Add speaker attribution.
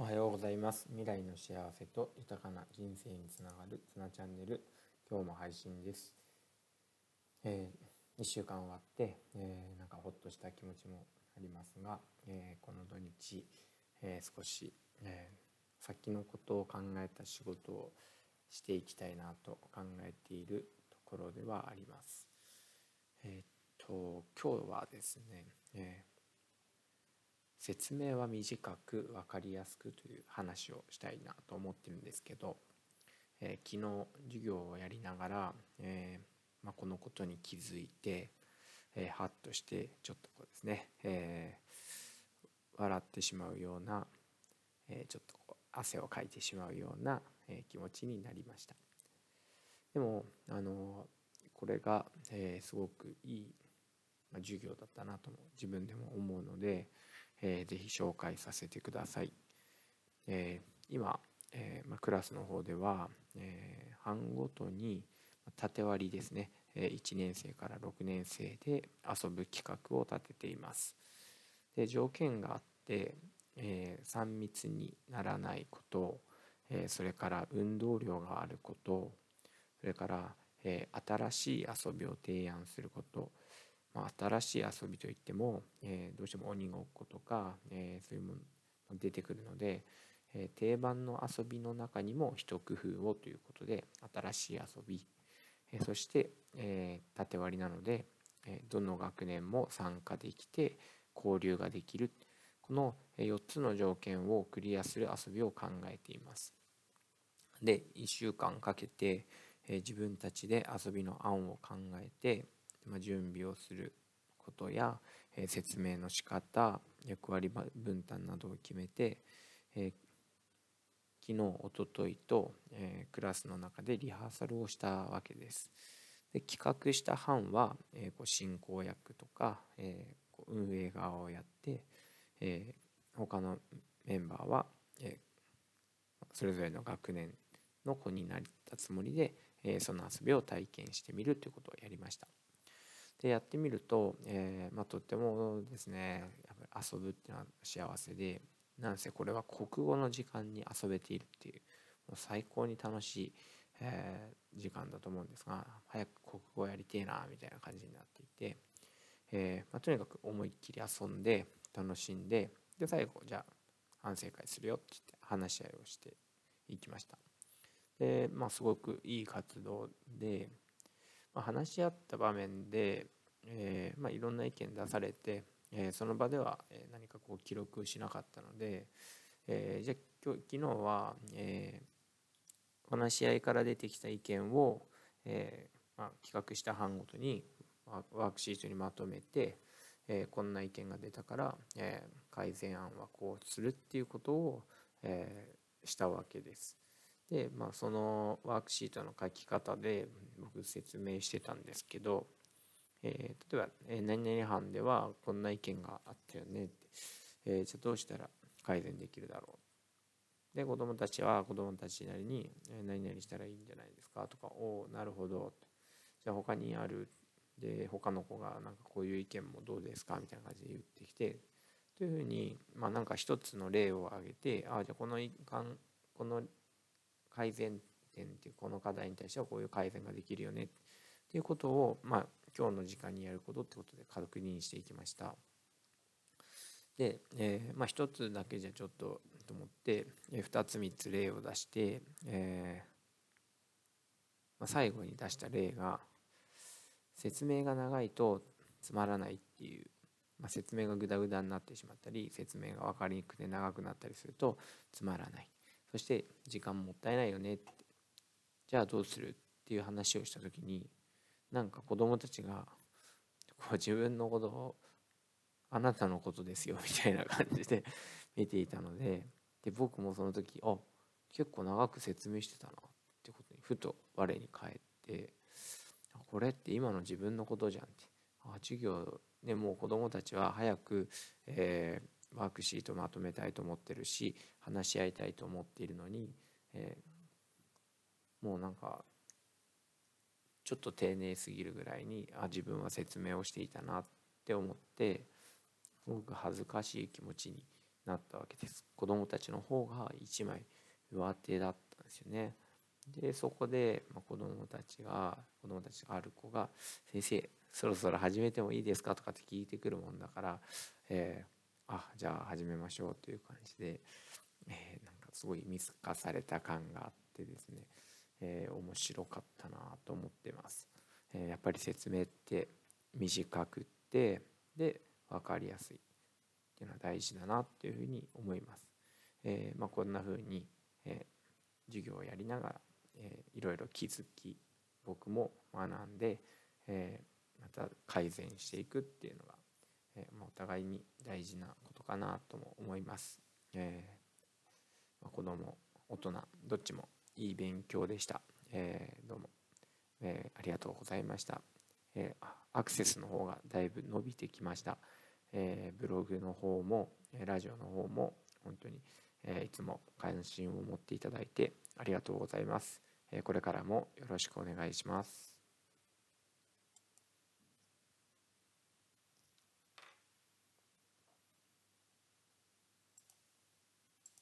Speaker 1: おはようございます。未来の幸せと豊かな人生につながるつなチャンネル。今日も配信です、えー、1週間終わって、えー、なんかほっとした気持ちもありますが、えー、この土日、え少し、え先のことを考えた仕事をしていきたいなと考えているところではあります。えっと今日はですね、え説明は短く分かりやすくという話をしたいなと思ってるんですけど、えー、昨日授業をやりながら、えー、まあ、このことに気づいて、えー、ハッとしてちょっとこうですね、え笑ってしまうような、えちょっとこう汗をかいてしまうような、え気持ちになりました。でもあのこれが、えすごくいい、ま授業だったなとも自分でも思うので、えー、ぜひ紹介させてください。えー、今、えーまあ、クラスの方では、えー、班ごとに縦割りですね、えー、1年生から6年生で遊ぶ企画を立てています。で条件があって、えー、3密にならないこと、えー、それから運動量があることそれから、えー、新しい遊びを提案することまあ、新しい遊びといっても、えー、どうしても鬼ごっことか、えー、そういうもの出てくるので、えー、定番の遊びの中にも一工夫をということで新しい遊び、えー、そして、えー、縦割りなので、えー、どの学年も参加できて交流ができるこの4つの条件をクリアする遊びを考えています。で1週間かけて、えー、自分たちで遊びの案を考えてまあ、準備をすることや、えー、説明の仕方役割分担などを決めて、えー、昨日おとといと、えー、クラスの中でリハーサルをしたわけです。で企画した班は、えー、こう進行役とか、えー、こう運営側をやって、えー、他のメンバーは、えー、それぞれの学年の子になったつもりで、えー、その遊びを体験してみるということをやりました。でやってみると、えー、まあ、とってもですねやっぱり遊ぶっていうのは幸せでなんせこれは国語の時間に遊べているっていうもう最高に楽しい、えー、時間だと思うんですが早く国語やりてえなみたいな感じになっていて、えー、まあ、とにかく思いっきり遊んで楽しんでで最後じゃあ反省会するよって言って話し合いをしていきました。でまあすごくいい活動でまあ、話し合った場面で、えーまあ、いろんな意見出されて、えー、その場では何かこう記録しなかったので、えー、じゃあ今日昨日は、え、話し合いから出てきた意見を、えまあ、企画した班ごとにワークシートにまとめて、え、こんな意見が出たから、え、改善案はこうするっていうことを、え、したわけです。で、まあ、そのワークシートの書き方で僕説明してたんですけど、えー、例えば、えー、何々班ではこんな意見があったよねって、えー、じゃあどうしたら改善できるだろう。で子どもたちは子どもたちなりに、え、何々したらいいんじゃないですか？とかおおなるほど。じゃあ他にある。で他の子がなんかこういう意見もどうですか？みたいな感じで言ってきてというふうにまあなんか一つの例を挙げてああじゃあこのこの改善点っていうこの課題に対してはこういう改善ができるよねっていうことを、まあ、今日の時間にやることってことで確認していきました。で、えー、まあ、1つだけじゃちょっとと思って、え、2つ3つ例を出して、えー、まあ、最後に出した例が説明が長いとつまらないっていう、まあ、説明がグダグダになってしまったり説明が分かりにくくて長くなったりするとつまらないそして時間もったいないよねってじゃあどうする？っていう話をした時になんか子供たちがこう自分のことをあなたのことですよみたいな感じで 見ていたのでで僕もその時あ結構長く説明してたなってことにふと我に返ってこれって今の自分のことじゃんって。あ授業ねもう子供たちは早く、えーワークシートまとめたいと思ってるし話し合いたいと思っているのに、えー、もうなんかちょっと丁寧すぎるぐらいにあ自分は説明をしていたなって思ってすごく恥ずかしい気持ちになったわけです。子どもたちの方が1枚上手だったんですよね。でそこで、まあ、子どもたちが子どもたちがある子が「先生そろそろ始めてもいいですか?」とかって聞いてくるもんだから「えー、あじゃあ始めましょう」という感じで、えー、なんかすごい見透かされた感があってですね、えー、面白かったなと思ってます。えやっぱり説明って短くってで分かりやすいっていうのは大事だなっていうふうに思います。えまあ、こんなふうに、え授業をやりながらえー、いろいろ気づき僕も学んで、え、また改善していくっていうのが、えー、お互いに大事なことかなとも思います。えーまあ、子供大人どっちもいい勉強でした。えー、どうも、えー、ありがとうございました。えー、アクセスの方がだいぶ伸びてきました。えー、ブログの方もラジオの方も本当に、えー、いつも関心を持っていただいてありがとうございます。えこれからもよろしくお願いします。